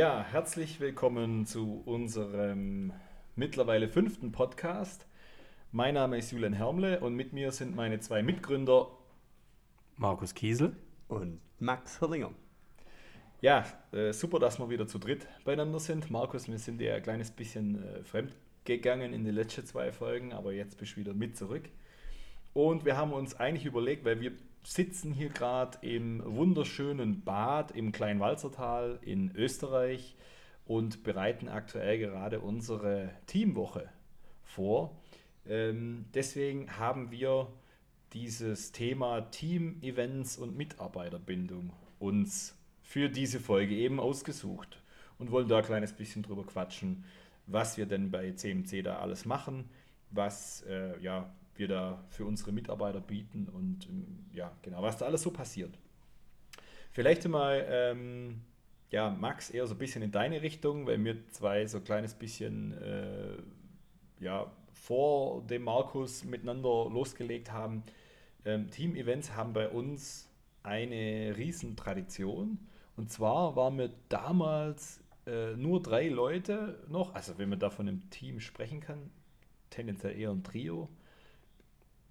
Ja, herzlich willkommen zu unserem mittlerweile fünften Podcast. Mein Name ist Julian Hermle und mit mir sind meine zwei Mitgründer Markus Kiesel und Max Hirlinger. Ja, äh, super, dass wir wieder zu dritt beieinander sind. Markus, wir sind ja ein kleines bisschen äh, fremd gegangen in die letzten zwei Folgen, aber jetzt bist du wieder mit zurück. Und wir haben uns eigentlich überlegt, weil wir sitzen hier gerade im wunderschönen Bad im Kleinwalzertal in Österreich und bereiten aktuell gerade unsere Teamwoche vor. Ähm, deswegen haben wir dieses Thema Team-Events und Mitarbeiterbindung uns für diese Folge eben ausgesucht und wollen da ein kleines bisschen drüber quatschen, was wir denn bei CMC da alles machen, was äh, ja, wir da für unsere Mitarbeiter bieten und ähm, ja, genau, was da alles so passiert. Vielleicht mal, ähm, ja, Max, eher so ein bisschen in deine Richtung, weil wir zwei so ein kleines bisschen äh, ja, vor dem Markus miteinander losgelegt haben. Ähm, Team-Events haben bei uns eine Riesentradition. Und zwar waren wir damals äh, nur drei Leute noch, also wenn man da von einem Team sprechen kann, tendenziell eher ein Trio.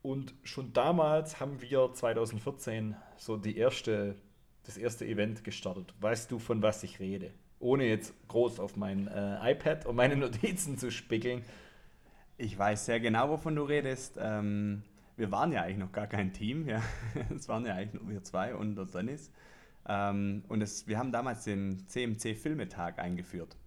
Und schon damals haben wir 2014 so die erste, das erste Event gestartet. Weißt du, von was ich rede? Ohne jetzt groß auf mein äh, iPad und meine Notizen zu spickeln. Ich weiß sehr genau, wovon du redest. Ähm, wir waren ja eigentlich noch gar kein Team. Ja. Es waren ja eigentlich nur wir zwei und der Dennis. Ähm, und es, wir haben damals den CMC-Filmetag eingeführt.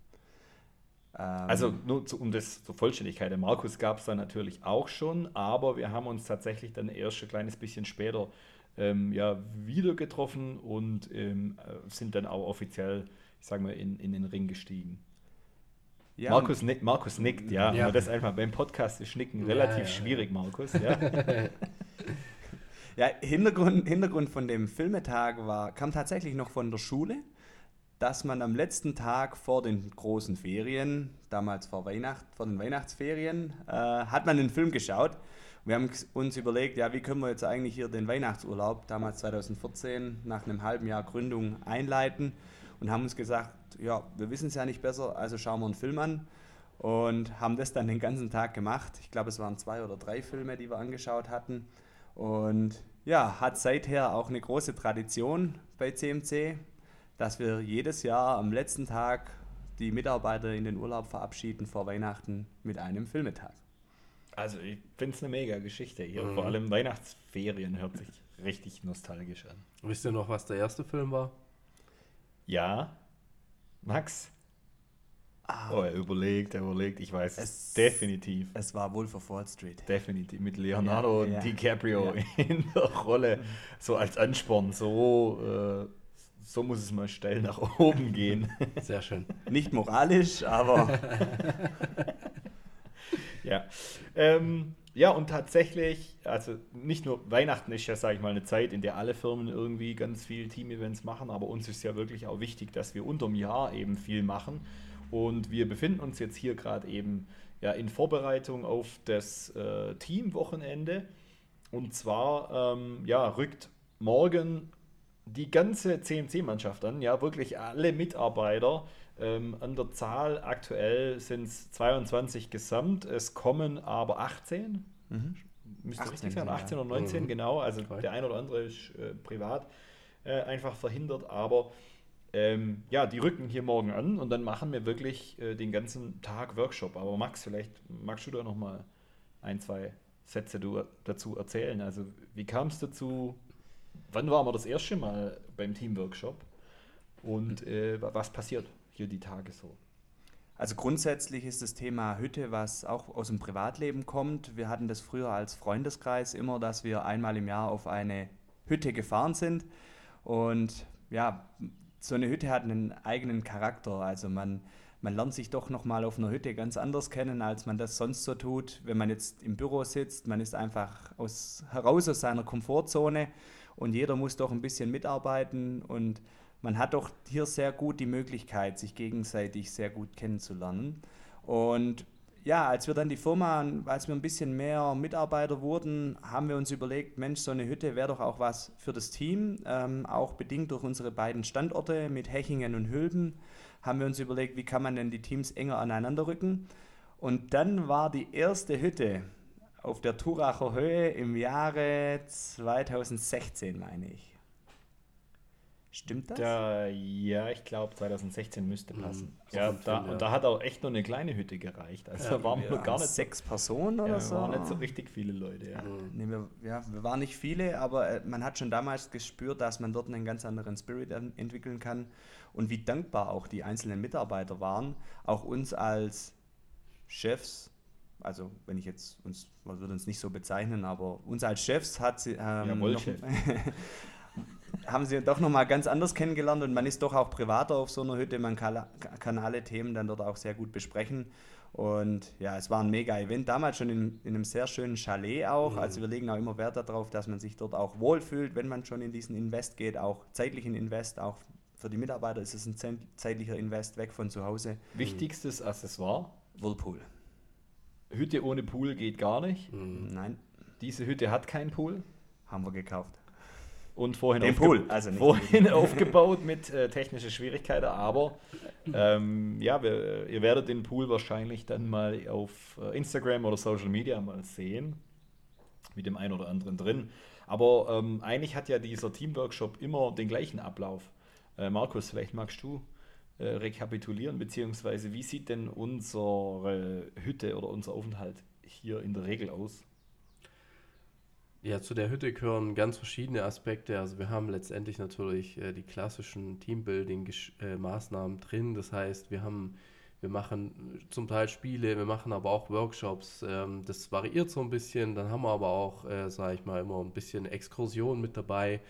Ähm, also nur zu, um das zur Vollständigkeit, der Markus gab es dann natürlich auch schon, aber wir haben uns tatsächlich dann erst ein kleines bisschen später ähm, ja, wieder getroffen und ähm, äh, sind dann auch offiziell, ich sage mal, in, in den Ring gestiegen. Ja, Markus, nick, Markus nickt, ja, ja. Aber das einfach beim Podcast ist Schnicken relativ ja, schwierig, Markus. Ja. ja, Hintergrund, Hintergrund von dem Filmetag war, kam tatsächlich noch von der Schule dass man am letzten Tag vor den großen Ferien, damals vor Weihnacht, vor den Weihnachtsferien, äh, hat man den Film geschaut. Wir haben uns überlegt, ja, wie können wir jetzt eigentlich hier den Weihnachtsurlaub, damals 2014, nach einem halben Jahr Gründung einleiten und haben uns gesagt, ja, wir wissen es ja nicht besser, also schauen wir einen Film an und haben das dann den ganzen Tag gemacht. Ich glaube, es waren zwei oder drei Filme, die wir angeschaut hatten und ja, hat seither auch eine große Tradition bei CMC dass wir jedes Jahr am letzten Tag die Mitarbeiter in den Urlaub verabschieden vor Weihnachten mit einem Filmetag. Also ich finde es eine mega Geschichte hier. Mhm. Vor allem Weihnachtsferien hört sich richtig nostalgisch an. Wisst ihr noch, was der erste Film war? Ja. Max? Ah. Oh, er überlegt, er überlegt. Ich weiß es definitiv. Es war Wolf of Wall Street. Definitiv. Mit Leonardo ja, ja. DiCaprio ja. in der Rolle. So als Ansporn. So... Äh, so muss es mal steil nach oben gehen. Sehr schön. Nicht moralisch, aber. ja. Ähm, ja, und tatsächlich, also nicht nur Weihnachten ist ja, sage ich mal, eine Zeit, in der alle Firmen irgendwie ganz viel Team-Events machen, aber uns ist ja wirklich auch wichtig, dass wir unterm Jahr eben viel machen. Und wir befinden uns jetzt hier gerade eben ja, in Vorbereitung auf das äh, Teamwochenende. Und zwar ähm, ja, rückt morgen die ganze CMC-Mannschaft an, ja, wirklich alle Mitarbeiter. Ähm, an der Zahl aktuell sind es 22 gesamt, es kommen aber 18. Mhm. Müsste 18, richtig sein, 18 oder 19, mhm. genau. Also Toll. der eine oder andere ist äh, privat äh, einfach verhindert, aber ähm, ja, die rücken hier morgen an und dann machen wir wirklich äh, den ganzen Tag Workshop. Aber Max, vielleicht magst du da nochmal ein, zwei Sätze dazu erzählen. Also wie kam es dazu? Wann waren wir das erste Mal beim Teamworkshop und äh, was passiert hier die Tage so? Also grundsätzlich ist das Thema Hütte, was auch aus dem Privatleben kommt. Wir hatten das früher als Freundeskreis immer, dass wir einmal im Jahr auf eine Hütte gefahren sind. Und ja, so eine Hütte hat einen eigenen Charakter. Also man, man lernt sich doch nochmal auf einer Hütte ganz anders kennen, als man das sonst so tut, wenn man jetzt im Büro sitzt. Man ist einfach aus, heraus aus seiner Komfortzone und jeder muss doch ein bisschen mitarbeiten und man hat doch hier sehr gut die Möglichkeit, sich gegenseitig sehr gut kennenzulernen. Und ja, als wir dann die Firma, als wir ein bisschen mehr Mitarbeiter wurden, haben wir uns überlegt, Mensch, so eine Hütte wäre doch auch was für das Team, ähm, auch bedingt durch unsere beiden Standorte mit Hechingen und Hülben, haben wir uns überlegt, wie kann man denn die Teams enger aneinander rücken. Und dann war die erste Hütte auf der Turacher Höhe im Jahre 2016, meine ich. Stimmt das? Da, ja, ich glaube 2016 müsste passen. Mhm. Ja, da, viel, ja. und da hat auch echt nur eine kleine Hütte gereicht. Also da waren wir Ja, gar nicht sechs Personen oder ja, so. waren nicht so richtig viele Leute. Ja. Nee, wir, ja, wir waren nicht viele, aber äh, man hat schon damals gespürt, dass man dort einen ganz anderen Spirit en- entwickeln kann und wie dankbar auch die einzelnen Mitarbeiter waren, auch uns als Chefs, also wenn ich jetzt uns, man würde uns nicht so bezeichnen, aber uns als Chefs hat sie, ähm, Jawohl, noch, haben sie doch nochmal ganz anders kennengelernt und man ist doch auch privater auf so einer Hütte, man kann, kann alle Themen dann dort auch sehr gut besprechen. Und ja, es war ein mega Event, damals schon in, in einem sehr schönen Chalet auch. Also wir legen auch immer Wert darauf, dass man sich dort auch wohlfühlt, wenn man schon in diesen Invest geht, auch zeitlichen Invest, auch für die Mitarbeiter ist es ein zeit- zeitlicher Invest weg von zu Hause. Wichtigstes Accessoire: Whirlpool. Hütte ohne Pool geht gar nicht. Mhm. Nein, Diese Hütte hat keinen Pool. haben wir gekauft. Und vorhin, Den aufge Pool, also nicht vorhin aufgebaut mit äh, technischen Schwierigkeiten, aber ähm, ja, wir, ihr werdet den Pool wahrscheinlich dann mal auf äh, Instagram oder Social Media mal sehen, mit dem einen oder anderen drin. Aber ähm, eigentlich hat ja dieser Teamworkshop immer den gleichen Ablauf. Äh, Markus, vielleicht magst du äh, rekapitulieren, beziehungsweise wie sieht denn unsere Hütte oder unser Aufenthalt hier in der Regel aus? Ja, zu der Hütte gehören ganz verschiedene Aspekte. Also wir haben letztendlich natürlich äh, die klassischen Teambuilding-Maßnahmen drin. Das heißt, wir haben, wir machen zum Teil Spiele, wir machen aber auch Workshops. Ähm, das variiert so ein bisschen. Dann haben wir aber auch, äh, sage ich mal, immer ein bisschen Exkursion mit dabei.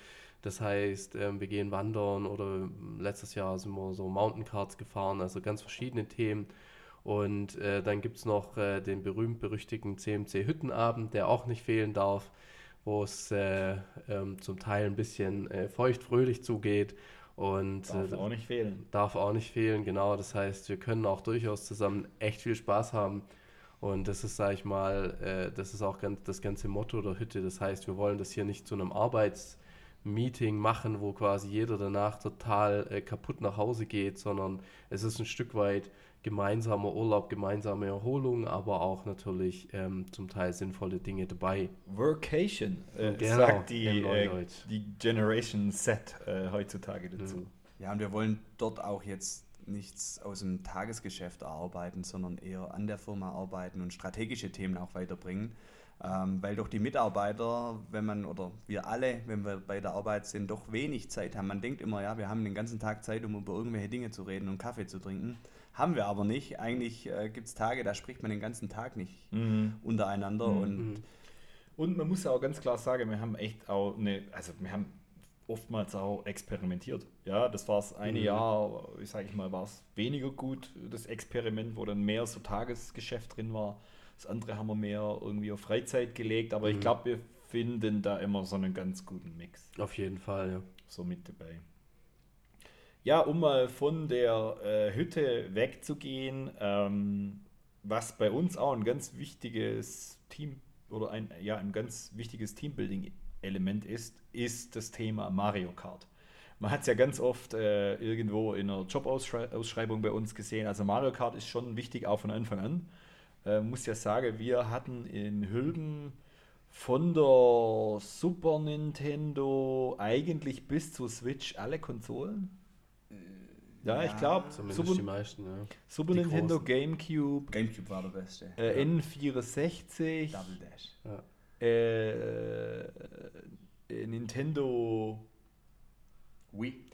Das heißt, ähm, wir gehen wandern oder letztes Jahr sind wir so Mountain Carts gefahren, also ganz verschiedene Themen. Und äh, dann gibt es noch äh, den berühmt-berüchtigten CMC-Hüttenabend, der auch nicht fehlen darf, wo es äh, ähm, zum Teil ein bisschen äh, feucht-fröhlich zugeht. Und Darf äh, auch nicht fehlen. darf auch nicht fehlen, genau. Das heißt, wir können auch durchaus zusammen echt viel Spaß haben. Und das ist, sage ich mal, äh, das ist auch ganz, das ganze Motto der Hütte. Das heißt, wir wollen das hier nicht zu einem Arbeitsmeeting machen, wo quasi jeder danach total äh, kaputt nach Hause geht, sondern es ist ein Stück weit gemeinsamer Urlaub, gemeinsame Erholung, aber auch natürlich ähm, zum Teil sinnvolle Dinge dabei. Workation, äh, Genau, sagt die, äh, die Generation Z äh, heutzutage dazu. Mhm. Ja, und wir wollen dort auch jetzt nichts aus dem Tagesgeschäft erarbeiten, sondern eher an der Firma arbeiten und strategische Themen auch weiterbringen. Ähm, weil doch die Mitarbeiter, wenn man oder wir alle, wenn wir bei der Arbeit sind, doch wenig Zeit haben. Man denkt immer, ja, wir haben den ganzen Tag Zeit, um über irgendwelche Dinge zu reden und Kaffee zu trinken. Haben wir aber nicht. Eigentlich äh, gibt es Tage, da spricht man den ganzen Tag nicht Mhm. untereinander. Mhm. Und Und man muss ja auch ganz klar sagen, wir haben echt auch eine, also wir haben oftmals auch experimentiert. Ja, das war das eine Mhm. Jahr, ich sage ich mal, war es weniger gut, das Experiment, wo dann mehr so Tagesgeschäft drin war. Das andere haben wir mehr irgendwie auf Freizeit gelegt, aber ich Mhm. glaube, wir finden da immer so einen ganz guten Mix. Auf jeden Fall, ja. so mit dabei. Ja, um mal von der äh, Hütte wegzugehen, ähm, was bei uns auch ein ganz wichtiges Team oder ein, ja, ein ganz wichtiges Teambuilding-Element ist, ist das Thema Mario Kart. Man hat es ja ganz oft äh, irgendwo in einer Jobausschreibung bei uns gesehen. Also Mario Kart ist schon wichtig, auch von Anfang an. Äh, muss ja sagen, wir hatten in Hülben von der Super Nintendo eigentlich bis zur Switch alle Konsolen. Ja, ich Ja, glaube, Zumindest Super, die meisten, ja. Super die Nintendo, großen. GameCube, Gamecube war der beste. äh, N64, Double Dash. äh, äh, Nintendo Wii.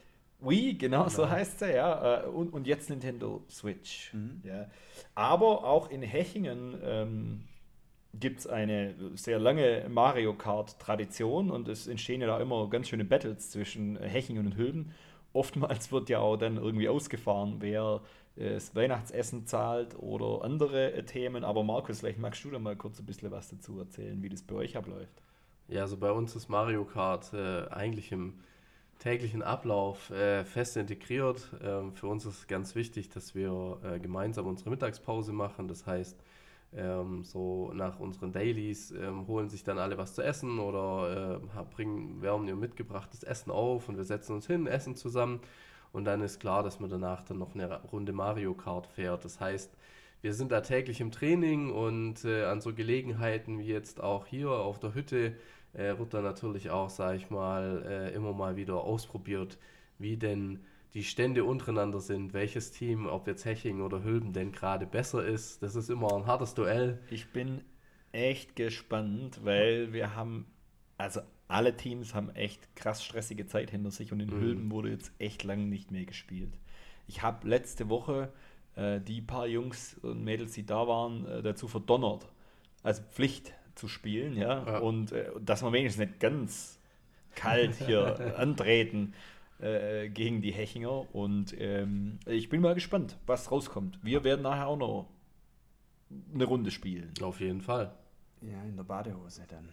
Wii, genau, so Genau. heißt er, ja. äh, Und, und jetzt Nintendo Switch. Mhm. Ja. Aber auch in Hechingen ähm, gibt es eine sehr lange Mario Kart-Tradition und es entstehen ja da immer ganz schöne Battles zwischen Hechingen und Hülben. Oftmals wird ja auch dann irgendwie ausgefahren, wer äh, das Weihnachtsessen zahlt oder andere äh, Themen. Aber Markus, vielleicht magst du da mal kurz ein bisschen was dazu erzählen, wie das bei euch abläuft. Ja, also bei uns ist Mario Kart äh, eigentlich im täglichen Ablauf äh, fest integriert. Ähm, für uns ist ganz wichtig, dass wir äh, gemeinsam unsere Mittagspause machen. Das heißt, ähm, so nach unseren Dailies ähm, holen sich dann alle was zu essen oder äh, bringen, wärmen ihr mitgebrachtes Essen auf und wir setzen uns hin, essen zusammen und dann ist klar, dass man danach dann noch eine Runde Mario Kart fährt. Das heißt, wir sind da täglich im Training und äh, an so Gelegenheiten wie jetzt auch hier auf der Hütte äh, wird dann natürlich auch, sage ich mal, äh, immer mal wieder ausprobiert, wie denn die Stände untereinander sind, welches Team, ob jetzt Heching oder Hülben, denn gerade besser ist. Das ist immer ein hartes Duell. Ich bin echt gespannt, weil wir haben, also alle Teams haben echt krass stressige Zeit hinter sich und in mhm. Hülben wurde jetzt echt lange nicht mehr gespielt. Ich habe letzte Woche äh, die paar Jungs und Mädels, die da waren, äh, dazu verdonnert, als Pflicht zu spielen, ja, ja. und äh, dass wir wenigstens nicht ganz kalt hier antreten äh, gegen die Hechinger. Und ähm, ich bin mal gespannt, was rauskommt. Wir werden nachher auch noch eine Runde spielen. Auf jeden Fall. Ja, in der Badehose dann.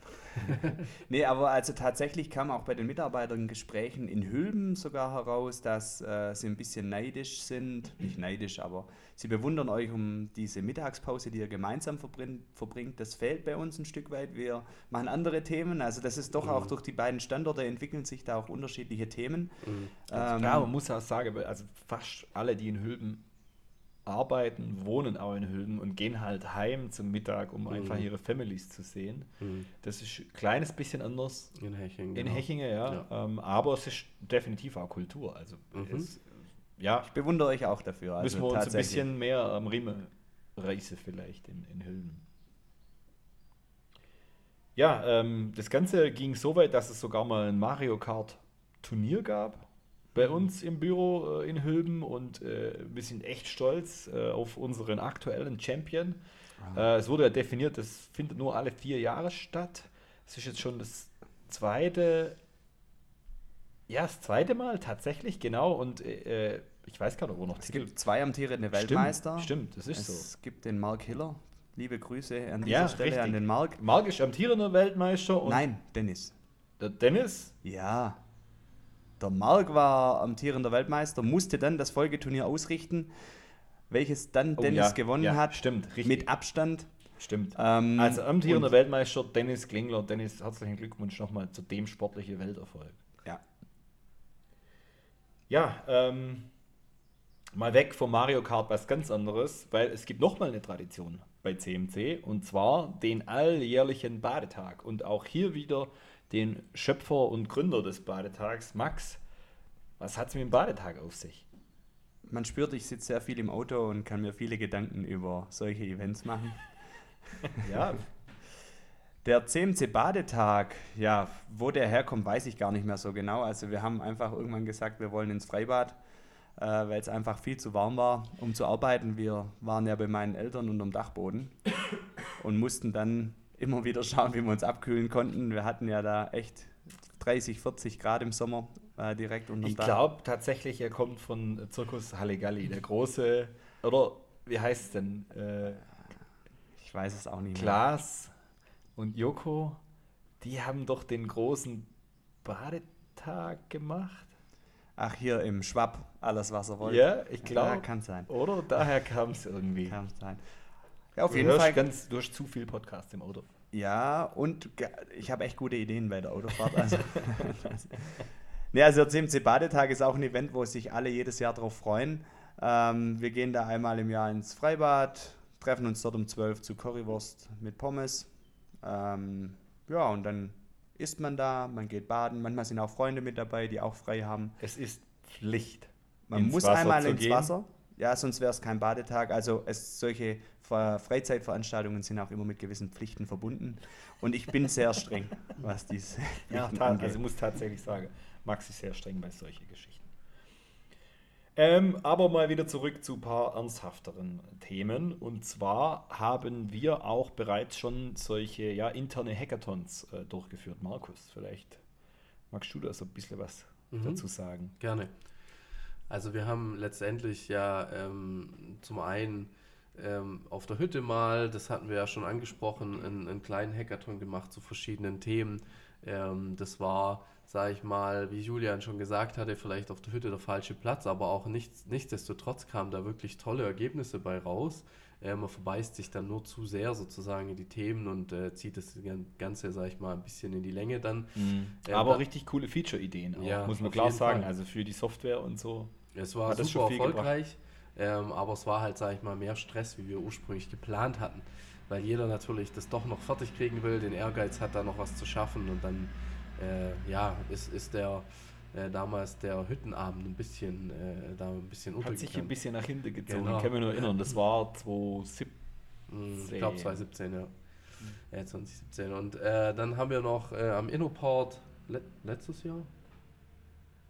nee, aber also tatsächlich kam auch bei den Mitarbeitergesprächen in Hülben sogar heraus, dass äh, sie ein bisschen neidisch sind. Nicht neidisch, aber sie bewundern euch um diese Mittagspause, die ihr gemeinsam verbringt. verbringt. Das fehlt bei uns ein Stück weit. Wir machen andere Themen. Also das ist doch mhm. auch durch die beiden Standorte entwickeln sich da auch unterschiedliche Themen. Mhm. Ähm, ja, man muss auch sagen, also fast alle, die in Hülben arbeiten, wohnen auch in Hülben und gehen halt heim zum Mittag, um mhm. einfach ihre Families zu sehen. Mhm. Das ist ein kleines bisschen anders. In Hechingen. In genau. Hechingen, ja. ja. Ähm, aber es ist definitiv auch Kultur. Also mhm. es, ja. Ich bewundere euch auch dafür. Also müssen wir uns ein bisschen mehr am Riemen reißen vielleicht in, in Hülben. Ja, ähm, das Ganze ging so weit, dass es sogar mal ein Mario Kart Turnier gab bei uns im Büro äh, in Hülben und äh, wir sind echt stolz äh, auf unseren aktuellen Champion. Äh, es wurde ja definiert, das findet nur alle vier Jahre statt. Es ist jetzt schon das zweite, ja, das zweite Mal tatsächlich, genau. Und ich weiß gar nicht, wo noch Es Titel. gibt zwei amtierende Weltmeister. Stimmt, stimmt das ist es so. Es gibt den Mark Hiller. Liebe Grüße an dieser ja, Stelle richtig. an den Mark. Mark ist amtierender Weltmeister. Nein, Dennis. Der Dennis? Ja. Der Mark war amtierender Weltmeister, musste dann das Folgeturnier ausrichten, welches dann oh, Dennis ja, gewonnen ja, hat. Stimmt, richtig. Mit Abstand. Stimmt. Ähm, also amtierender Weltmeister Dennis Klingler. Dennis, herzlichen Glückwunsch nochmal zu dem sportlichen Welterfolg. Ja. Ja, ähm, mal weg vom Mario Kart was ganz anderes, weil es gibt nochmal eine Tradition bei CMC und zwar den alljährlichen Badetag. Und auch hier wieder den Schöpfer und Gründer des Badetags, Max. Was hat es mit dem Badetag auf sich? Man spürt, ich sitze sehr viel im Auto und kann mir viele Gedanken über solche Events machen. ja. Der CMC Badetag, ja, wo der herkommt, weiß ich gar nicht mehr so genau. Also wir haben einfach irgendwann gesagt, wir wollen ins Freibad, äh, weil es einfach viel zu warm war, um zu arbeiten. Wir waren ja bei meinen Eltern unterm Dachboden und mussten dann immer wieder schauen, wie wir uns abkühlen konnten. Wir hatten ja da echt 30, 40 Grad im Sommer äh, direkt unter Ich glaube tatsächlich, er kommt von Zirkus Halligalli, der große, oder wie heißt es denn? Äh, ich weiß es auch nicht Klaas und Joko, die haben doch den großen Badetag gemacht. Ach, hier im Schwapp, alles was er wollte. Ja, ich glaube. Ja, kann sein. Oder daher kam es irgendwie. Kann sein. Ja, auf du jeden Fall. Ganz, du hast zu viel Podcast im Auto. Ja, und ich habe echt gute Ideen bei der Autofahrt. Also, nee, also der CMC Badetag ist auch ein Event, wo sich alle jedes Jahr darauf freuen. Ähm, wir gehen da einmal im Jahr ins Freibad, treffen uns dort um 12 zu Currywurst mit Pommes. Ähm, ja, und dann isst man da, man geht baden. Manchmal sind auch Freunde mit dabei, die auch frei haben. Es ist Pflicht. Man muss Wasser einmal ins gehen. Wasser. Ja, sonst wäre es kein Badetag. Also es, solche Freizeitveranstaltungen sind auch immer mit gewissen Pflichten verbunden. Und ich bin sehr streng, was dies ja, angeht. Also ich muss tatsächlich sagen, Max ist sehr streng bei solchen Geschichten. Ähm, aber mal wieder zurück zu ein paar ernsthafteren Themen. Und zwar haben wir auch bereits schon solche ja, interne Hackathons äh, durchgeführt. Markus, vielleicht magst du da so ein bisschen was mhm. dazu sagen? Gerne. Also wir haben letztendlich ja ähm, zum einen ähm, auf der Hütte mal, das hatten wir ja schon angesprochen, einen, einen kleinen Hackathon gemacht zu verschiedenen Themen. Ähm, das war sage ich mal, wie Julian schon gesagt hatte, vielleicht auf der Hütte der falsche Platz, aber auch nichts, nichtsdestotrotz kamen da wirklich tolle Ergebnisse bei raus. Äh, man verbeißt sich dann nur zu sehr sozusagen in die Themen und äh, zieht das Ganze, sage ich mal, ein bisschen in die Länge dann. Mhm. Äh, aber dann, richtig coole Feature-Ideen, ja, muss man klar sagen. Fall. Also für die Software und so. Es war super erfolgreich, ähm, aber es war halt, sage ich mal, mehr Stress, wie wir ursprünglich geplant hatten. Weil jeder natürlich das doch noch fertig kriegen will, den Ehrgeiz hat, da noch was zu schaffen und dann äh, ja, ist, ist der äh, damals der Hüttenabend ein bisschen äh, da ein bisschen Hat sich ein bisschen nach hinten gezogen. Genau. Ich kann mich nur erinnern, das war 2017. Hm, ich glaube 2017, ja. ja 2017. Und äh, dann haben wir noch äh, am Innoport le letztes Jahr.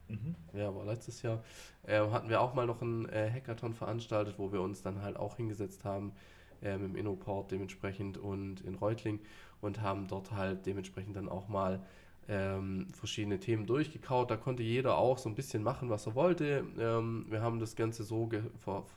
Mhm. Ja, war letztes Jahr. Äh, hatten wir auch mal noch einen äh, Hackathon veranstaltet, wo wir uns dann halt auch hingesetzt haben ähm, im Innoport dementsprechend und in Reutling und haben dort halt dementsprechend dann auch mal ähm, verschiedene Themen durchgekaut. Da konnte jeder auch so ein bisschen machen, was er wollte. Ähm, wir haben das Ganze so ge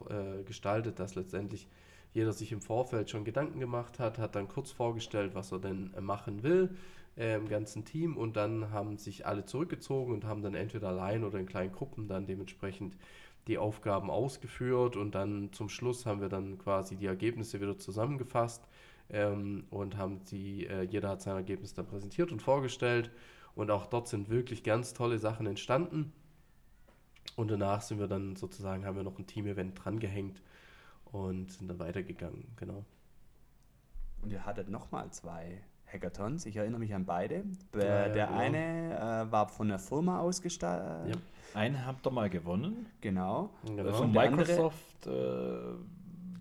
äh, gestaltet, dass letztendlich jeder sich im Vorfeld schon Gedanken gemacht hat, hat dann kurz vorgestellt, was er denn äh, machen will äh, im ganzen Team und dann haben sich alle zurückgezogen und haben dann entweder allein oder in kleinen Gruppen dann dementsprechend die Aufgaben ausgeführt und dann zum Schluss haben wir dann quasi die Ergebnisse wieder zusammengefasst ähm, und haben die, äh, jeder hat sein Ergebnis dann präsentiert und vorgestellt und auch dort sind wirklich ganz tolle Sachen entstanden. Und danach sind wir dann sozusagen, haben wir noch ein Team-Event drangehängt und sind dann weitergegangen, genau. Und ihr hattet nochmal zwei Hackathons, ich erinnere mich an beide. Ja, der genau. eine äh, war von der Firma ausgestattet. Ja. Einen habt ihr mal gewonnen. Genau. genau. Von Microsoft äh,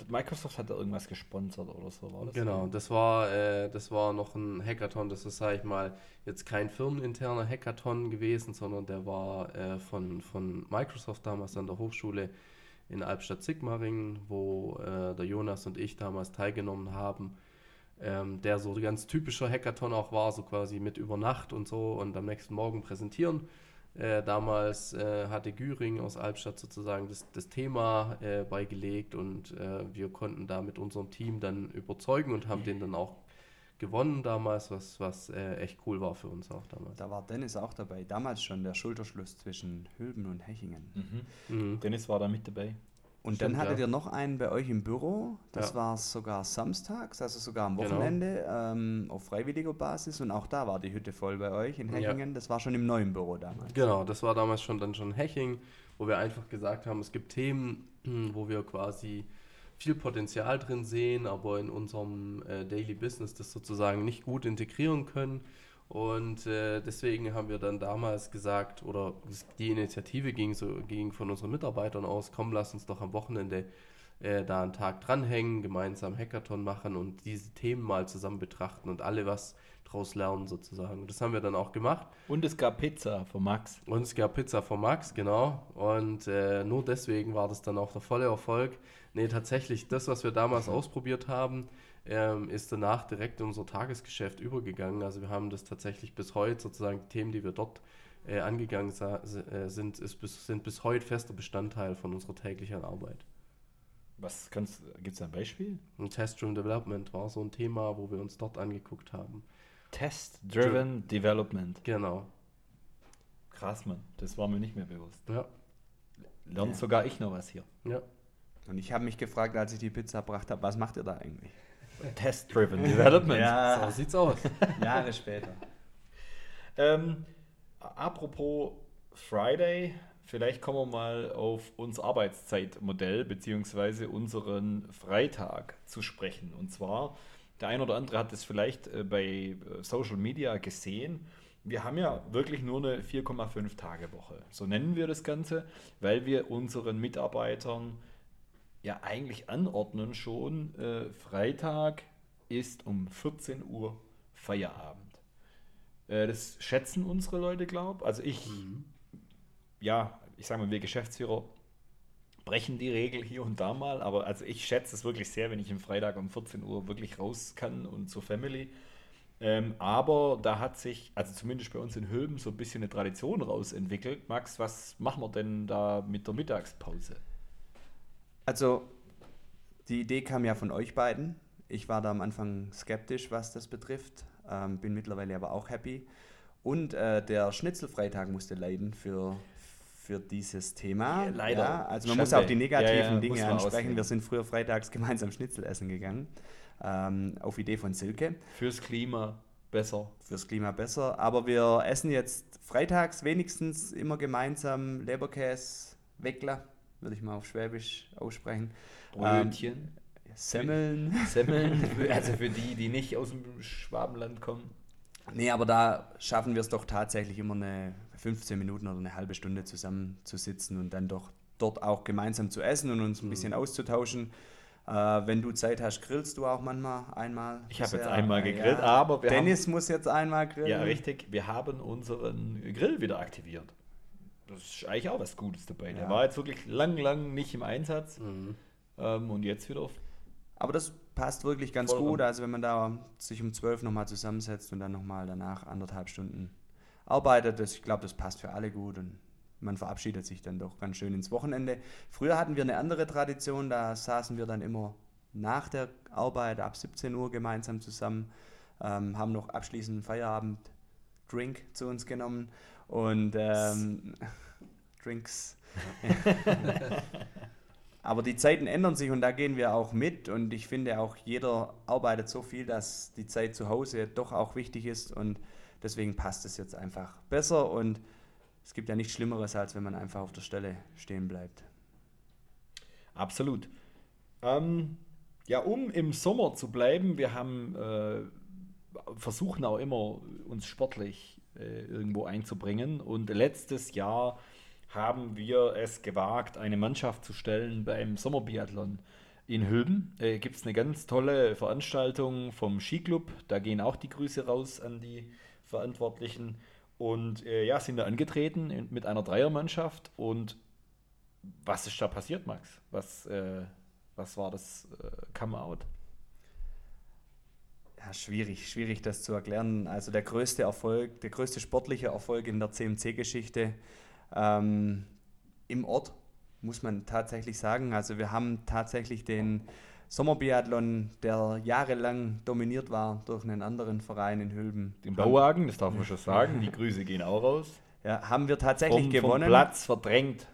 Microsoft hat da irgendwas gesponsert oder so, war das? Genau, das war, äh, das war noch ein Hackathon, das ist, sag ich mal, jetzt kein firmeninterner Hackathon gewesen, sondern der war äh, von, von Microsoft damals an der Hochschule in Albstadt-Sigmaringen, wo äh, der Jonas und ich damals teilgenommen haben. Ähm, der so ein ganz typischer Hackathon auch war, so quasi mit über Nacht und so und am nächsten Morgen präsentieren. Äh, damals äh, hatte Güring aus Albstadt sozusagen das, das Thema äh, beigelegt und äh, wir konnten da mit unserem Team dann überzeugen und haben den dann auch gewonnen damals, was, was äh, echt cool war für uns auch damals. Da war Dennis auch dabei, damals schon der Schulterschluss zwischen Hülben und Hechingen. Mhm. Mhm. Dennis war da mit dabei. Und Stimmt, dann hattet ja. ihr noch einen bei euch im Büro, das ja. war sogar samstags, also sogar am genau. Wochenende genau. ähm, auf freiwilliger Basis und auch da war die Hütte voll bei euch in Hechingen. Ja. Das war schon im neuen Büro damals. Genau, das war damals schon dann schon Heching, wo wir einfach gesagt haben, es gibt Themen, wo wir quasi viel Potenzial drin sehen, aber in unserem äh, Daily Business das sozusagen nicht gut integrieren können. Und äh, deswegen haben wir dann damals gesagt, oder die Initiative ging, so, ging von unseren Mitarbeitern aus, komm, lass uns doch am Wochenende äh, da einen Tag dranhängen, gemeinsam Hackathon machen und diese Themen mal zusammen betrachten und alle was draus lernen sozusagen. Und das haben wir dann auch gemacht. Und es gab Pizza von Max. Und es gab Pizza von Max, genau. Und äh, nur deswegen war das dann auch der volle Erfolg. Nee, tatsächlich, das, was wir damals ausprobiert haben, ähm, ist danach direkt in unser Tagesgeschäft übergegangen. Also wir haben das tatsächlich bis heute, sozusagen die Themen, die wir dort äh, angegangen äh, sind, ist bis, sind bis heute fester Bestandteil von unserer täglichen Arbeit. Was kannst gibt es ein Beispiel? Ein Test-Driven Development war so ein Thema, wo wir uns dort angeguckt haben. Test-Driven Development. Genau. Krass, Mann. Das war mir nicht mehr bewusst. Ja. Lernt ja. sogar ich noch was hier. Ja. Und ich habe mich gefragt, als ich die Pizza gebracht habe, was macht ihr da eigentlich? Test-Driven Development. ja, so sieht's aus. Jahre später. Ähm, apropos Friday, vielleicht kommen wir mal auf unser Arbeitszeitmodell bzw. unseren Freitag zu sprechen. Und zwar, der ein oder andere hat es vielleicht äh, bei äh, Social Media gesehen. Wir haben ja wirklich nur eine 4,5 Tage Woche. So nennen wir das Ganze, weil wir unseren Mitarbeitern ja eigentlich anordnen schon, äh, Freitag ist um 14 Uhr Feierabend. Äh, das schätzen unsere Leute, glaube ich. Also ich, mhm. ja, ich sage mal, wir Geschäftsführer brechen die Regel hier und da mal, aber also ich schätze es wirklich sehr, wenn ich am Freitag um 14 Uhr wirklich raus kann und zur Family. Ähm, aber da hat sich, also zumindest bei uns in Hülben, so ein bisschen eine Tradition rausentwickelt. Max, was machen wir denn da mit der Mittagspause? Also, die Idee kam ja von euch beiden. Ich war da am Anfang skeptisch, was das betrifft, ähm, bin mittlerweile aber auch happy. Und äh, der Schnitzelfreitag musste leiden für, für dieses Thema. Ja, leider. Ja, also man Schande. muss auch die negativen Ja, Dinge ansprechen. ausnehmen. Wir sind früher freitags gemeinsam Schnitzel essen gegangen. Ähm, auf Idee von Silke. Fürs Klima besser. Fürs Klima besser. Aber wir essen jetzt freitags wenigstens immer gemeinsam Leberkäse, Weckler, würde ich mal auf Schwäbisch aussprechen. Brötchen, Semmeln. Semmeln, für- also für die, die nicht aus dem Schwabenland kommen. Nee, aber da schaffen wir es doch tatsächlich immer eine 15 Minuten oder eine halbe Stunde zusammen zu sitzen und dann doch dort auch gemeinsam zu essen und uns ein bisschen auszutauschen. Äh, wenn du Zeit hast, grillst du auch manchmal einmal. Ich habe jetzt einmal Äh, gegrillt, aber wir Dennis muss jetzt einmal haben, grillen. ja richtig, wir haben unseren Grill wieder aktiviert. Das ist eigentlich auch was Gutes dabei. Der Ja. war jetzt wirklich lang, lang nicht im Einsatz Mhm. ähm, und jetzt wieder auf Aber das passt wirklich ganz Voll gut. Also wenn man da sich um 12 nochmal zusammensetzt und dann nochmal danach anderthalb Stunden arbeitet, das, ich glaube, das passt für alle gut und man verabschiedet sich dann doch ganz schön ins Wochenende. Früher hatten wir eine andere Tradition, da saßen wir dann immer nach der Arbeit ab 17 Uhr gemeinsam zusammen, ähm, haben noch abschließend einen Feierabend Drink zu uns genommen und ähm, Drinks. Aber die Zeiten ändern sich und da gehen wir auch mit. Und ich finde auch, jeder arbeitet so viel, dass die Zeit zu Hause doch auch wichtig ist. Und deswegen passt es jetzt einfach besser. Und es gibt ja nichts Schlimmeres, als wenn man einfach auf der Stelle stehen bleibt. Absolut. Ähm, ja, um im Sommer zu bleiben, wir haben äh, versuchen auch immer uns sportlich äh, irgendwo einzubringen und letztes Jahr haben wir es gewagt, eine Mannschaft zu stellen beim Sommerbiathlon in Hülben. Äh, Gibt es eine ganz tolle Veranstaltung vom Skiclub, da gehen auch die Grüße raus an die Verantwortlichen und äh, ja, sind da angetreten mit einer Dreiermannschaft und was ist da passiert, Max? Was, äh, was war das äh, Come-out? Ja, schwierig, schwierig das zu erklären. Also der größte Erfolg, der größte sportliche Erfolg in der CMC-Geschichte ähm, im Ort, muss man tatsächlich sagen. Also wir haben tatsächlich den Sommerbiathlon, der jahrelang dominiert war durch einen anderen Verein in Hülben. Den Bauwagen, das darf man schon sagen. Die Grüße gehen auch raus. Ja, haben wir tatsächlich Vom, vom gewonnen. Platz verdrängt.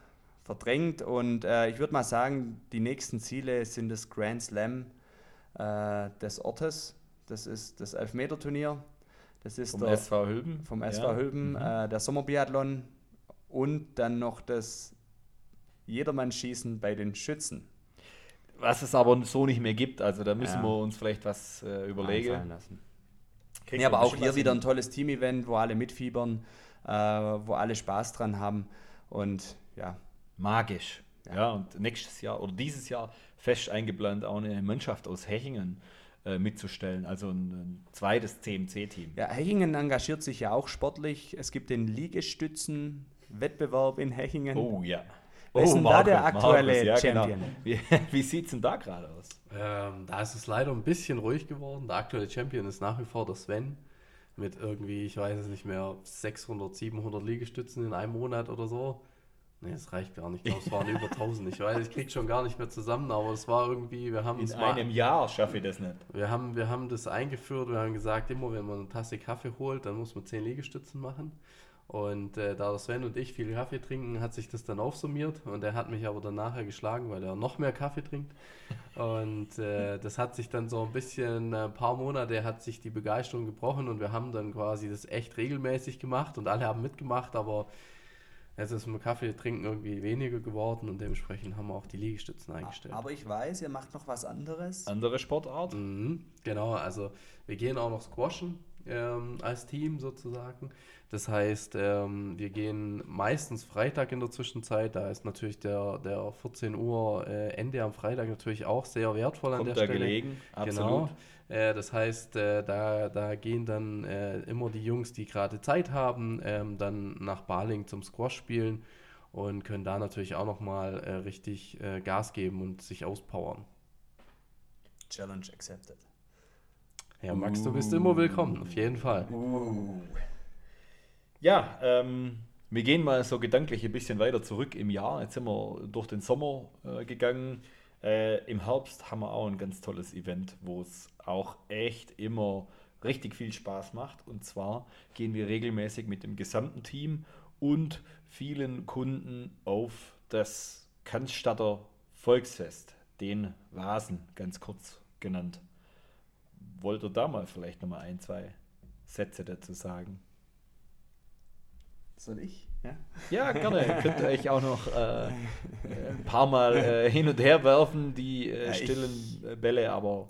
verdrängt und äh, ich würde mal sagen, die nächsten Ziele sind das Grand Slam äh, des Ortes. Das ist das Elfmeterturnier. Das ist Vom der, SV Hülben. vom Ja. SV Hülben, Mhm. äh, der Sommerbiathlon und dann noch das Jedermann-Schießen bei den Schützen Was es aber so nicht mehr gibt. Also da müssen Ja. wir uns vielleicht was äh, überlegen. lassen. Kriegt Nee, aber auch hier wieder ein tolles Team-Event, wo alle mitfiebern, äh, wo alle Spaß dran haben und ja, magisch. Ja. Ja. und nächstes Jahr oder dieses Jahr fest eingeplant, auch eine Mannschaft aus Hechingen äh, mitzustellen. Also ein, ein zweites CMC-Team. Ja, Hechingen engagiert sich ja auch sportlich. Es gibt den Liegestützen-Wettbewerb in Hechingen. Oh ja. Wer ist denn da der aktuelle genau. Champion? Wie, wie sieht es denn da gerade aus? Ähm, da ist es leider ein bisschen ruhig geworden. Der aktuelle Champion ist nach wie vor der Sven. Mit irgendwie, ich weiß es nicht mehr, 600, 700 Liegestützen in einem Monat oder so. Nee, das reicht gar nicht. Ich glaube, es waren über 1000. Ich weiß, ich krieg schon gar nicht mehr zusammen, aber es war irgendwie, wir haben In es mal- einem Jahr schaffe ich das nicht. wir haben, wir haben das eingeführt, wir haben gesagt, immer wenn man eine Tasse Kaffee holt, dann muss man 10 Liegestützen machen. Und äh, da Sven und ich viel Kaffee trinken, hat sich das dann aufsummiert und er hat mich aber dann nachher geschlagen, weil er noch mehr Kaffee trinkt. Und äh, das hat sich dann so ein bisschen, äh, ein paar Monate hat sich die Begeisterung gebrochen und wir haben dann quasi das echt regelmäßig gemacht und alle haben mitgemacht, aber jetzt ist mit Kaffee trinken irgendwie weniger geworden und dementsprechend haben wir auch die Liegestützen eingestellt. Aber ich weiß, ihr macht noch was anderes. Andere Sportart? Mhm, genau, also wir gehen auch noch squashen ähm, als Team sozusagen. Das heißt, ähm, wir gehen meistens Freitag in der Zwischenzeit. Da ist natürlich der, der 14 Uhr äh, Ende am Freitag natürlich auch sehr wertvoll an Kommt der da Stelle. gelegen? Genau. Äh, das heißt, äh, da, da gehen dann äh, immer die Jungs, die gerade Zeit haben, ähm, dann nach Baling zum Squash spielen und können da natürlich auch nochmal äh, richtig Gas geben und sich auspowern. Challenge accepted. Ja, Max, du bist immer willkommen, auf jeden Fall. Uh. Ja, ähm, wir gehen mal so gedanklich ein bisschen weiter zurück im Jahr. Jetzt sind wir durch den Sommer äh, gegangen. Äh, Im Herbst haben wir auch ein ganz tolles Event, wo es auch echt immer richtig viel Spaß macht. Und zwar gehen wir regelmäßig mit dem gesamten Team und vielen Kunden auf das Cannstatter Volksfest, den Vasen, ganz kurz genannt. Wollt ihr da mal vielleicht nochmal ein, zwei Sätze dazu sagen? Soll ich? Ja, ja gerne. Könnt ihr euch auch noch äh, ein paar Mal äh, hin und her werfen, die äh, stillen ich, Bälle, aber.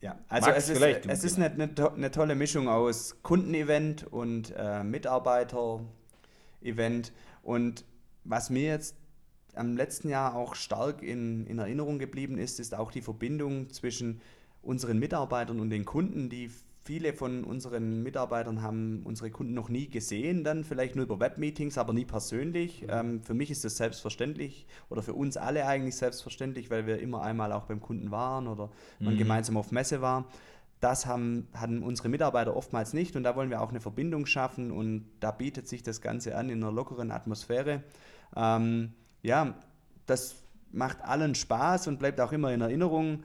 Ja, also es ist, es ist eine, eine, eine, tolle Mischung aus Kundenevent und äh, Mitarbeiter-Event. Und was mir jetzt am letzten Jahr auch stark in, in Erinnerung geblieben ist, ist auch die Verbindung zwischen unseren Mitarbeitern und den Kunden, die viele von unseren Mitarbeitern haben unsere Kunden noch nie gesehen, dann vielleicht nur über Webmeetings, aber nie persönlich. Mhm. Ähm, für mich ist das selbstverständlich oder für uns alle eigentlich selbstverständlich, weil wir immer einmal auch beim Kunden waren oder man mhm. gemeinsam auf Messe war. Das haben, hatten unsere Mitarbeiter oftmals nicht und da wollen wir auch eine Verbindung schaffen und da bietet sich das Ganze an in einer lockeren Atmosphäre. Ähm, ja, das macht allen Spaß und bleibt auch immer in Erinnerung.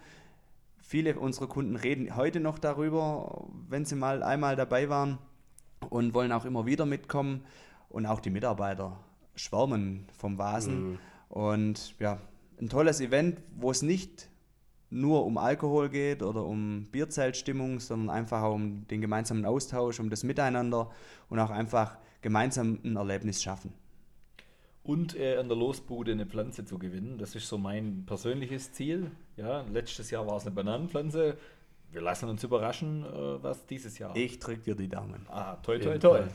Viele unserer Kunden reden heute noch darüber, wenn sie mal einmal dabei waren und wollen auch immer wieder mitkommen. Und auch die Mitarbeiter schwärmen vom Vasen. Mhm. Und ja, ein tolles Event, wo es nicht nur um Alkohol geht oder um Bierzeltstimmung, sondern einfach um den gemeinsamen Austausch, um das Miteinander und auch einfach gemeinsam ein Erlebnis schaffen und äh, an der Losbude eine Pflanze zu gewinnen. Das ist so mein persönliches Ziel. Ja, letztes Jahr war es eine Bananenpflanze. Wir lassen uns überraschen, äh, was dieses Jahr. Ich drücke dir die Daumen. Ah, toll, toll, toll.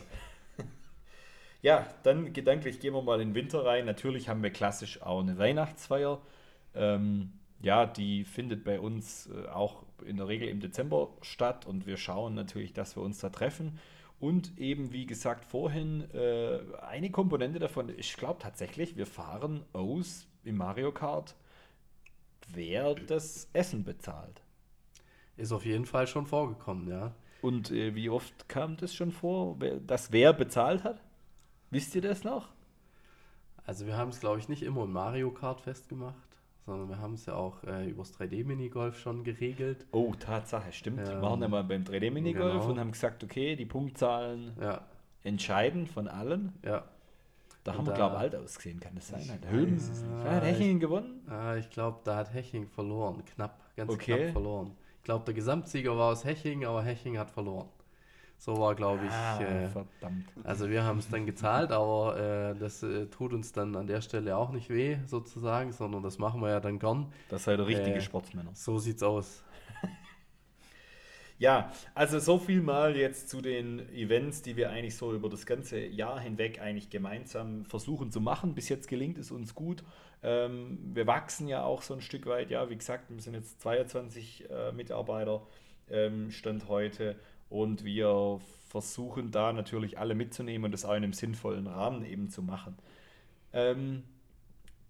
ja, dann gedanklich gehen wir mal in den Winter rein. Natürlich haben wir klassisch auch eine Weihnachtsfeier. Ähm, ja, die findet bei uns äh, auch in der Regel im Dezember statt und wir schauen natürlich, dass wir uns da treffen. Und eben, wie gesagt, vorhin, äh, eine Komponente davon, ich glaube tatsächlich, wir fahren aus im Mario Kart, wer das Essen bezahlt. Ist auf jeden Fall schon vorgekommen, ja. Und äh, wie oft kam das schon vor, dass wer bezahlt hat? Wisst ihr das noch? Also wir haben es, glaube ich, nicht immer im Mario Kart festgemacht sondern wir haben es ja auch äh, übers 3D-Minigolf schon geregelt. Oh, Tatsache, stimmt. Ähm, wir waren ja mal beim 3D-Minigolf genau. und haben gesagt, okay, die Punktzahlen ja. entscheiden von allen. Ja. Da und haben wir, glaube ich, alt ausgesehen, kann das sein? Hat Hüllen, äh, hat Heching gewonnen? Äh, ich glaube, da hat Heching verloren, knapp, ganz okay. knapp verloren. Ich glaube, der Gesamtsieger war aus Heching, aber Heching hat verloren. So war, glaube ich. Ah, äh, verdammt. Also wir haben es dann gezahlt, aber äh, das äh, tut uns dann an der Stelle auch nicht weh, sozusagen, sondern das machen wir ja dann gern. Das seid ihr richtige äh, Sportsmänner. So sieht's aus. ja, also so viel mal jetzt zu den Events, die wir eigentlich so über das ganze Jahr hinweg eigentlich gemeinsam versuchen zu machen. Bis jetzt gelingt es uns gut. Ähm, wir wachsen ja auch so ein Stück weit. Ja, wie gesagt, wir sind jetzt 22 äh, Mitarbeiter ähm, Stand heute und wir versuchen da natürlich alle mitzunehmen und das auch in einem sinnvollen Rahmen eben zu machen. Ähm,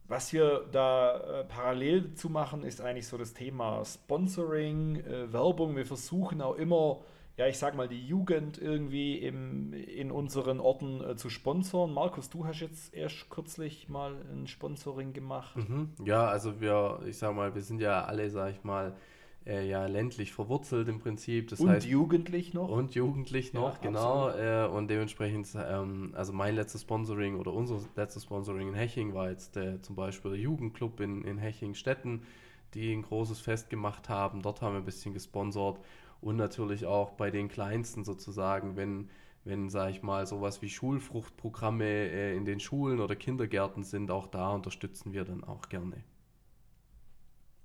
was wir da äh, parallel zu machen, ist eigentlich so das Thema Sponsoring, äh, Werbung. Wir versuchen auch immer, ja, ich sag mal, die Jugend irgendwie im, in unseren Orten äh, zu sponsern. Markus, du hast jetzt erst kürzlich mal ein Sponsoring gemacht. Mhm. Ja, also wir, ich sag mal, wir sind ja alle, sag ich mal, äh, ja ländlich verwurzelt im Prinzip. Das und heißt, jugendlich noch. Und jugendlich noch, ja, genau. Äh, und dementsprechend, ähm, also mein letztes Sponsoring oder unser letztes Sponsoring in Heching war jetzt der, zum Beispiel der Jugendclub in, in Heching-Stetten, die ein großes Fest gemacht haben. Dort haben wir ein bisschen gesponsert. Und natürlich auch bei den Kleinsten sozusagen, wenn wenn, sage ich mal, sowas wie Schulfruchtprogramme äh, in den Schulen oder Kindergärten sind, auch da unterstützen wir dann auch gerne.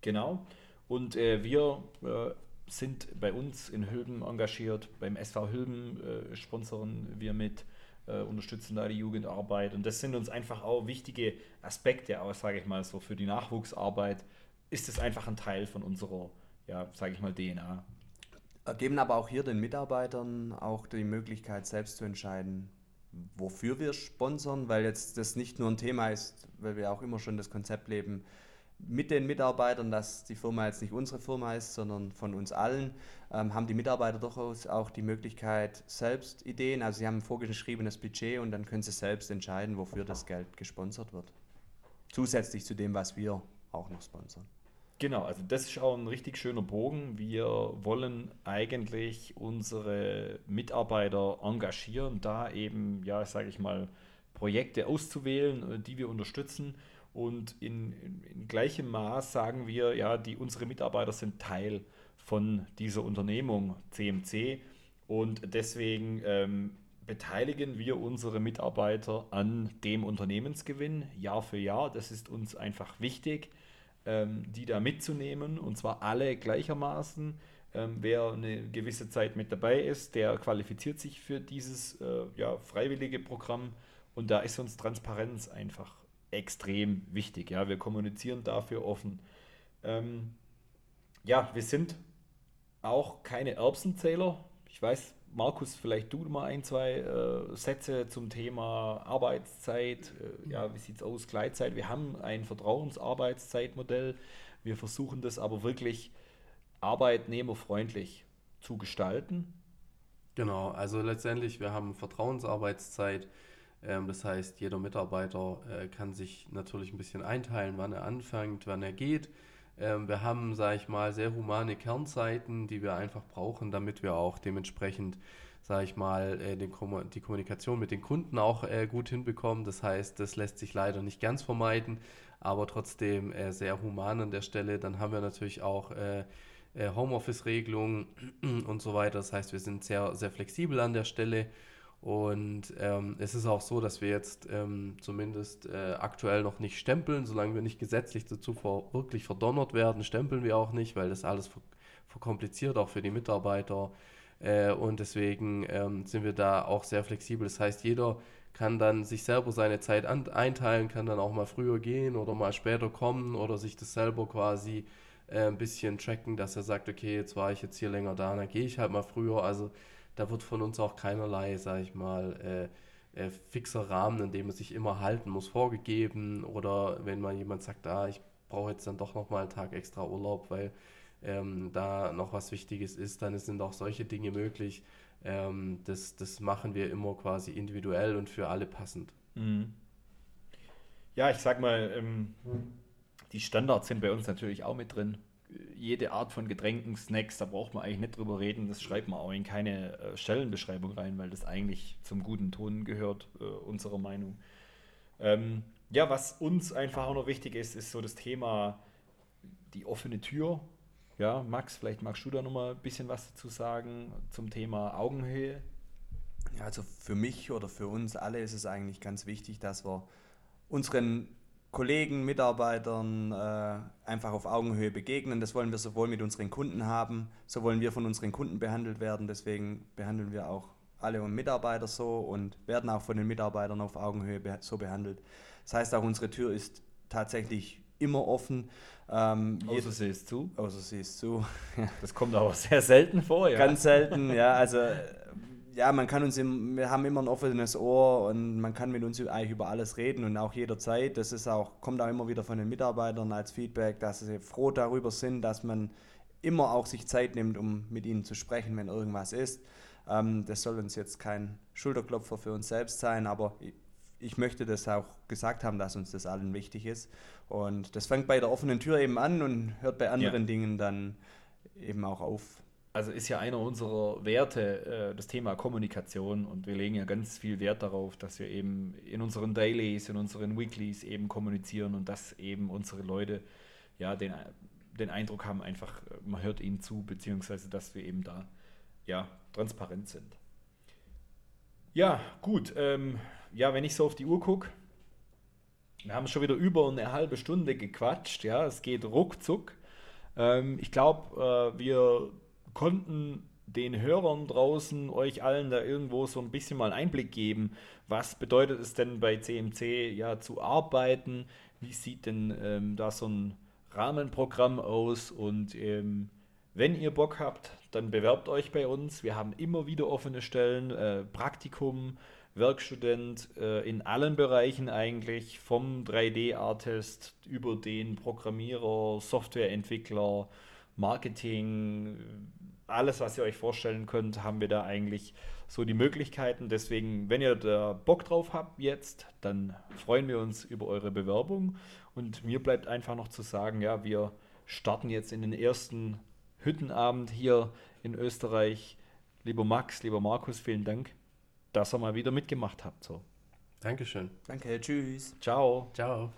Genau. Und äh, wir äh, sind bei uns in Hülben engagiert. Beim SV Hülben äh, sponsern wir mit, äh, unterstützen da die Jugendarbeit. Und das sind uns einfach auch wichtige Aspekte, auch sage ich mal so, für die Nachwuchsarbeit ist es einfach ein Teil von unserer, ja, sage ich mal, DNA. Geben aber auch hier den Mitarbeitern auch die Möglichkeit, selbst zu entscheiden, wofür wir sponsern, weil jetzt das nicht nur ein Thema ist, weil wir auch immer schon das Konzept leben, mit den Mitarbeitern, dass die Firma jetzt nicht unsere Firma ist, sondern von uns allen, ähm, haben die Mitarbeiter durchaus auch die Möglichkeit, selbst Ideen, also sie haben ein vorgeschriebenes Budget und dann können sie selbst entscheiden, wofür das Geld gesponsert wird. Zusätzlich zu dem, was wir auch noch sponsern. Genau, also das ist auch ein richtig schöner Bogen. Wir wollen eigentlich unsere Mitarbeiter engagieren, da eben, ja, sage ich mal, Projekte auszuwählen, äh, die wir unterstützen. Und in, in, in, gleichem Maß sagen wir, ja, die, unsere Mitarbeiter sind Teil von dieser Unternehmung CMC und deswegen ähm, beteiligen wir unsere Mitarbeiter an dem Unternehmensgewinn Jahr für Jahr. Das ist uns einfach wichtig ähm, die da mitzunehmen und zwar alle gleichermaßen. Ähm, wer eine gewisse Zeit mit dabei ist, der qualifiziert sich für dieses äh, ja, freiwillige Programm und da ist uns Transparenz einfach extrem wichtig. Ja, wir kommunizieren dafür offen. Ähm, ja, wir sind auch keine Erbsenzähler. Ich weiß, Markus, vielleicht du mal ein, zwei äh, Sätze zum Thema Arbeitszeit. Äh, ja, wie sieht es aus? Gleitzeit. Wir haben ein Vertrauensarbeitszeitmodell. Wir versuchen das aber wirklich arbeitnehmerfreundlich zu gestalten. Genau, also letztendlich, wir haben Vertrauensarbeitszeit. Ähm, das heißt, jeder Mitarbeiter äh, kann sich natürlich ein bisschen einteilen, wann er anfängt, wann er geht. Ähm, wir haben, sage ich mal, sehr humane Kernzeiten, die wir einfach brauchen, damit wir auch dementsprechend, sage ich mal, äh, die Kommunikation mit den Kunden auch äh, gut hinbekommen. Das heißt, das lässt sich leider nicht ganz vermeiden, aber trotzdem sehr human an der Stelle. Dann haben wir natürlich auch Homeoffice-Regelungen und so weiter. Das heißt, wir sind sehr, sehr flexibel an der Stelle. Und ähm, es ist auch so, dass wir jetzt ähm, zumindest äh, aktuell noch nicht stempeln. Solange wir nicht gesetzlich dazu ver wirklich verdonnert werden, stempeln wir auch nicht, weil das alles verkompliziert, auch für die Mitarbeiter. Äh, und deswegen ähm, sind wir da auch sehr flexibel. Das heißt, jeder kann dann sich selber seine Zeit einteilen, kann dann auch mal früher gehen oder mal später kommen oder sich das selber quasi äh, ein bisschen tracken, dass er sagt, okay, jetzt war ich jetzt hier länger da, dann gehe ich halt mal früher. Also da wird von uns auch keinerlei, sage ich mal, äh, äh, fixer Rahmen, in dem man sich immer halten muss, vorgegeben. Oder wenn mal jemand sagt, ah, ich brauche jetzt dann doch nochmal einen Tag extra Urlaub, weil ähm, da noch was Wichtiges ist, dann sind auch solche Dinge möglich. Ähm, das, das machen wir immer quasi individuell und für alle passend. Mhm. Ja, ich sag mal, ähm, die Standards sind bei uns natürlich auch mit drin jede Art von Getränken, Snacks, da braucht man eigentlich nicht drüber reden. Das schreibt man auch in keine äh, Stellenbeschreibung rein, weil das eigentlich zum guten Ton gehört, äh, unserer Meinung. Ähm, ja, was uns einfach auch noch wichtig ist, ist so das Thema die offene Tür. Ja, Max, vielleicht magst du da noch mal ein bisschen was dazu sagen zum Thema Augenhöhe. Ja, also für mich oder für uns alle ist es eigentlich ganz wichtig, dass wir unseren Kollegen, Mitarbeitern äh, einfach auf Augenhöhe begegnen. Das wollen wir sowohl mit unseren Kunden haben, so wollen wir von unseren Kunden behandelt werden. Deswegen behandeln wir auch alle Mitarbeiter so und werden auch von den Mitarbeitern auf Augenhöhe be so behandelt. Das heißt, auch unsere Tür ist tatsächlich immer offen. Ähm, außer sie ist zu. Außer sie ist zu. das kommt aber sehr selten vor, ja. Ganz selten, ja. Also ja, man kann uns, im, wir haben immer ein offenes Ohr und man kann mit uns eigentlich über alles reden und auch jederzeit. Das ist auch, kommt auch immer wieder von den Mitarbeitern als Feedback, dass sie froh darüber sind, dass man immer auch sich Zeit nimmt, um mit ihnen zu sprechen, wenn irgendwas ist. Ähm, das soll uns jetzt kein Schulterklopfer für uns selbst sein, aber ich, ich möchte das auch gesagt haben, dass uns das allen wichtig ist. Und das fängt bei der offenen Tür eben an und hört bei anderen ja. Dingen dann eben auch auf also ist ja einer unserer Werte äh, das Thema Kommunikation und wir legen ja ganz viel Wert darauf, dass wir eben in unseren Dailies, in unseren Weeklies eben kommunizieren und dass eben unsere Leute ja den, den Eindruck haben, einfach man hört ihnen zu, beziehungsweise dass wir eben da ja transparent sind. Ja, gut. Ähm, ja, wenn ich so auf die Uhr gucke, wir haben schon wieder über eine halbe Stunde gequatscht. Ja, es geht ruckzuck. Ähm, ich glaube, äh, wir konnten den Hörern draußen, euch allen da irgendwo so ein bisschen mal Einblick geben. Was bedeutet es denn bei CMC ja zu arbeiten? Wie sieht denn ähm, da so ein Rahmenprogramm aus? Und ähm, wenn ihr Bock habt, dann bewerbt euch bei uns. Wir haben immer wieder offene Stellen, äh, Praktikum, Werkstudent äh, in allen Bereichen eigentlich, vom 3D-Artist über den Programmierer, Softwareentwickler, Marketing, alles, was ihr euch vorstellen könnt, haben wir da eigentlich so die Möglichkeiten. Deswegen, wenn ihr da Bock drauf habt jetzt, dann freuen wir uns über eure Bewerbung. Und mir bleibt einfach noch zu sagen, ja, wir starten jetzt in den ersten Hüttenabend hier in Österreich. Lieber Max, lieber Markus, vielen Dank, dass ihr mal wieder mitgemacht habt. So. Dankeschön. Danke, tschüss. Ciao. Ciao.